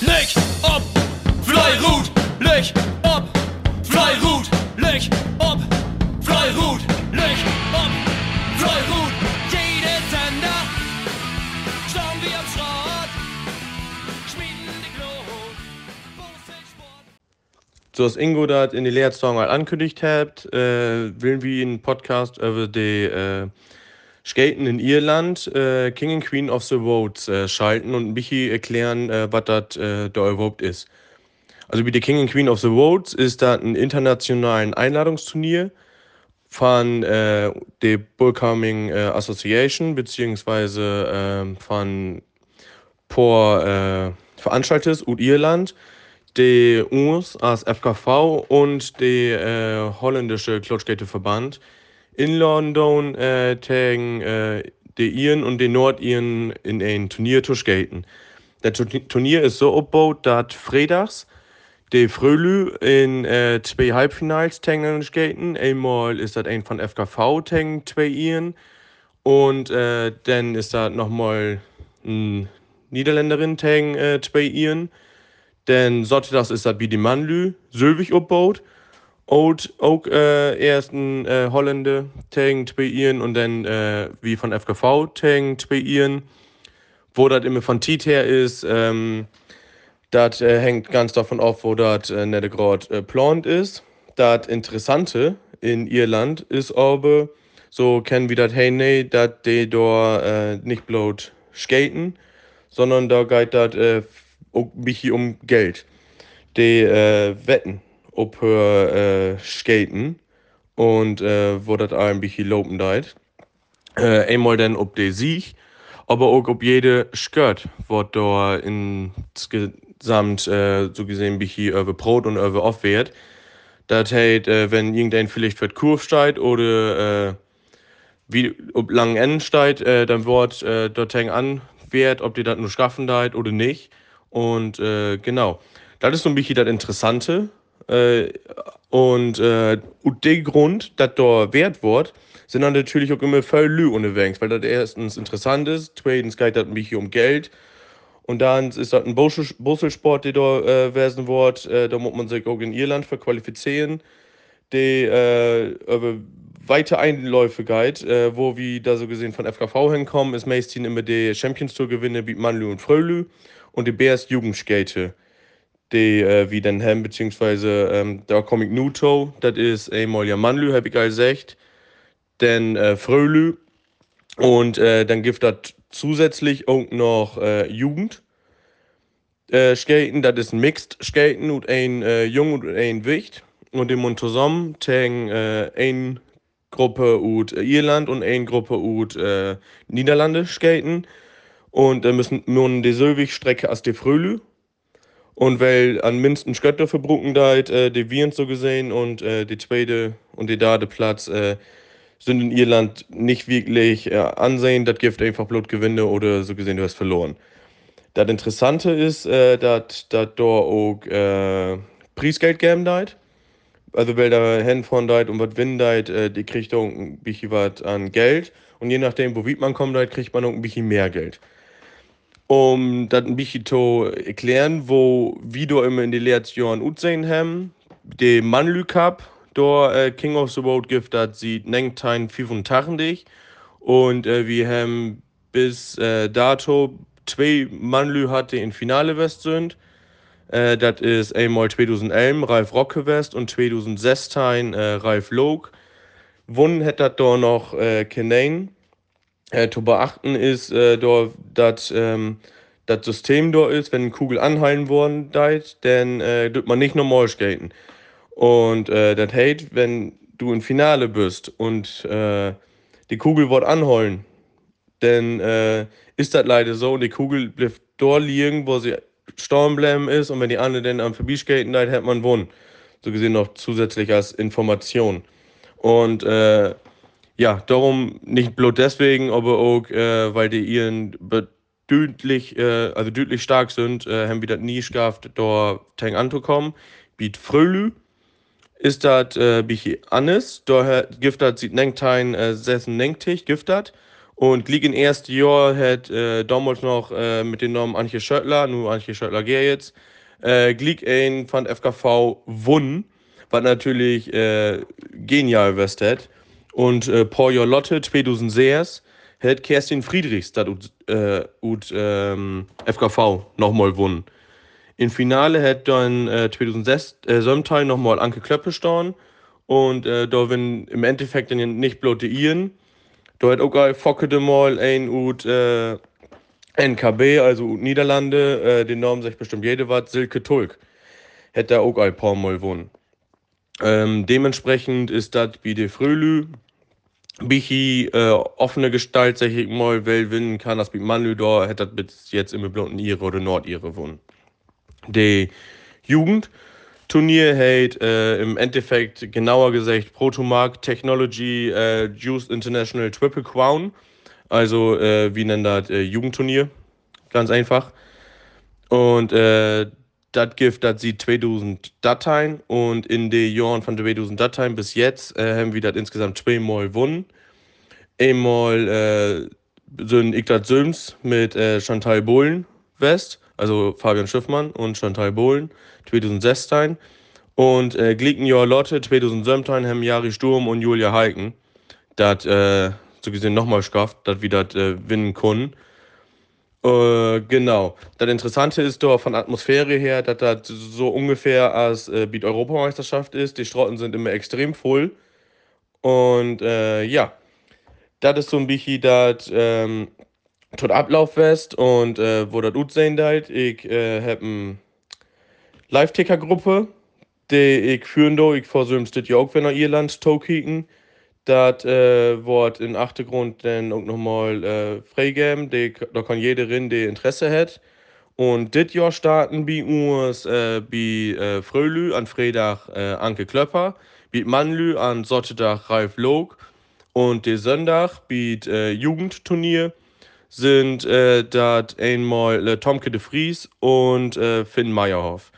Leg ob, Fleirut, leg ob, Fleirut, leg ob, Fleirut, leg ob, Fleirut. Jede Sender, schauen wir am Schrott, schmieden die Glut, So als Ingo das in die Leerzong mal ankündigt hat, äh, will wir einen Podcast über die äh, Skaten in Irland, äh, King and Queen of the Roads, äh, schalten und bisschen erklären, äh, was das äh, da überhaupt ist. Also wie die King and Queen of the Roads ist das ein internationalen Einladungsturnier von äh, der Bullcoming äh, Association beziehungsweise äh, von por Veranstalters und Irland, die US als FKV und der holländische Klotschkate-Verband in London äh, tegen äh, die Iren und die Nordiren in ein Turnier zu skaten. Das Tu- Turnier ist so aufgebaut, dass freitags die Frölü in äh, zwei Halbfinals tegen skaten. Einmal ist das ein von FKV tegen zwei Iren und äh, dann ist da nochmal ein Niederländerin tegen äh, zwei Iren. Dann Sonntags ist das wie die Mannlü, Sylvig aufgebaut. Und auch äh, erst ein äh, Holländer tegen zwei Iren und dann äh, wie von FKV tegen zwei Iren. Wo das immer von Tiet her ist, ähm, das äh, hängt ganz davon ab, wo das äh, nicht gerade äh, plant ist. Das Interessante in Irland ist aber, so kennen wir das hey nee, dass die da äh, nicht bloß skaten, sondern da geht das äh, auch um Geld. Die äh, wetten ob her äh, skaten und äh, wo das ein bisschen lopen deit. Äh, einmal dann ob der Sieg, aber auch ob jede Skirt, was da insgesamt äh, so gesehen bisschen über Brot und über aufwert. Das heißt, äh, wenn irgendein vielleicht für Kurve steigt oder äh, wie ob lang Enden steigt, äh, dann wird äh, dort hängen an, wert, ob die das nur schaffen deit oder nicht. Und äh, genau, das ist so ein bisschen das Interessante. Äh, und äh, der Grund, dass da wert wird, sind dann natürlich auch immer voll Lü unterwegs, weil das erstens interessant ist, zweitens geht das ein bisschen um Geld. Und dann ist das ein Busselsport, der da äh, werden wird. Äh, da muss man sich auch in Irland für qualifizieren. Die äh, weite Einläufe geht, äh, wo wir da so gesehen von FKV hinkommen, ist meistens immer die Champions Tour gewinne wie Manlü und Frölü und die BS Jugendskate, die äh, wie dann haben, beziehungsweise ähm, da komme ich nu to, das ist einmal ja Manlü, hab ich gesagt, dann äh, Frölü und äh, dann gibt das zusätzlich auch noch äh, Jugend. Äh, Skaten, das ist ein Mixed Skaten und ein äh, Jung und ein Wicht. Und im Mund zusammen tegen äh, ein Gruppe ut Irland und eine Gruppe ut äh, Niederlande skaten. Und da müssen nun die Sylvig-Strecke als die Frölü. Und weil an minsten Skötter verbrucken deit, äh, die Viren so gesehen und äh, die zweite und die dritte Platz äh, sind in Irland nicht wirklich äh, ansehen. Das gibt einfach Blutgewinne oder so gesehen, du hast verloren. Das Interessante ist, äh, dass da auch äh, Preisgeld geben deit. Also weil da hin von deit und was winnen deit, äh, die kriegt auch ein bisschen was an Geld. Und je nachdem, wo weit man kommt, kriegt man auch ein bisschen mehr Geld. Um das ein bisschen zu erklären, wo wie du immer in die letzten Jahren aussehen haben, der Manlü Cup, da äh, King of the Road gibt, das sieht 1985 und äh, wir haben bis äh, dato zwei Manlü hatte in Finale West sind. Äh, das ist einmal 2011 Ralf Rocke West und 2016 äh, Ralf Log. Wunnen hätte das da noch äh, Kenane. Äh, zu beachten ist, äh, da, dass ähm, das System da ist, wenn eine Kugel anhalten worden deit, dann äh, tut man nicht normal skaten. Und äh, das heißt, wenn du im Finale bist und äh, die Kugel wird anholen, dann äh, ist das leider so und die Kugel bleibt dort liegen, wo sie bleiben ist und wenn die andere dann am Vorbeiskaten deit, hat man gewonnen. So gesehen noch zusätzlich als Information. Und äh, ja, darum nicht bloß deswegen, aber auch, äh, weil die ihren deutlich, äh, also deutlich stark sind, äh, haben wir das nie geschafft, da Tang anzukommen. Biet Frölü ist das äh, bisschen anders. Da gibt das sieht Nengtein äh, 96 gibt das. Und liegt in ersten Jahr hat äh, damals noch äh, mit dem Namen Antje Schöttler, nur Antje Schöttler geht jetzt, äh, Glick ein von FKV Wunn, was natürlich äh, genial hat. Und äh, Paul Lotte 2006 hat Kerstin Friedrichs das ut, äh, ut ähm, FKV nochmal gewonnen. Im Finale hat dann äh, 2006 äh, Sömteil nochmal Anke Klöppe stehen. Und äh, da wenn im Endeffekt dann nicht bloß die Iren, da hat auch ein Focke mal ein ut äh, NKB, also ut Niederlande, äh, den Namen sich bestimmt jede was, Silke Tulk. Hätte auch ein paar Mal gewonnen. Ähm, dementsprechend ist das wie der Frölü, Bichi äh, offene Gestalt, sag ich mal, weil gewinnen kann, das mit Manlü da hätte das bis jetzt im blonden Ire oder Nordire gewonnen. Die Jugendturnier hat äh, im Endeffekt genauer gesagt Protomark Technology äh, Juice International Triple Crown. Also, äh, wie nennt das? Äh, Jugendturnier. Ganz einfach. Und äh, das gibt, das sieht 2000 Dateien und in den Jahren von 2000 Dateien bis jetzt äh, haben wir das insgesamt zweimal gewonnen. Einmal äh, sind Ignat Söms mit äh, Chantal Bohlen West, also Fabian Schiffmann und Chantal Bohlen 2016. Und äh, Glicken Jahr Lotte 2017 haben Jari Sturm und Julia Heiken das äh, so gesehen nochmal geschafft, dass wir das äh, gewinnen können. Äh, genau. Das Interessante ist doch von Atmosphäre her, dass das so ungefähr als äh, Beat Europameisterschaft ist. Die Strotten sind immer extrem voll. Und äh, ja, das ist so ein bisschen das ähm, tot Ablaufwest und äh, wo das gut sehen halt. Ich äh, habe eine Live-Ticker-Gruppe, die ich führen do. Ich versuche ja auch, wenn er Irland to kicken. Das äh, wird in Achtergrund dann auch nochmal äh, freigeben. Die, da kann jeder rein, der Interesse hat. Und dit Jahr starten bei uns äh, bei äh, Frölü an Freitag äh, Anke Klöpper, bei Mannlü an Sonntag Ralf Log und der Sonntag bei äh, Jugendturnier sind äh, das einmal äh, Tomke de Vries und äh, Finn Meyerhoff.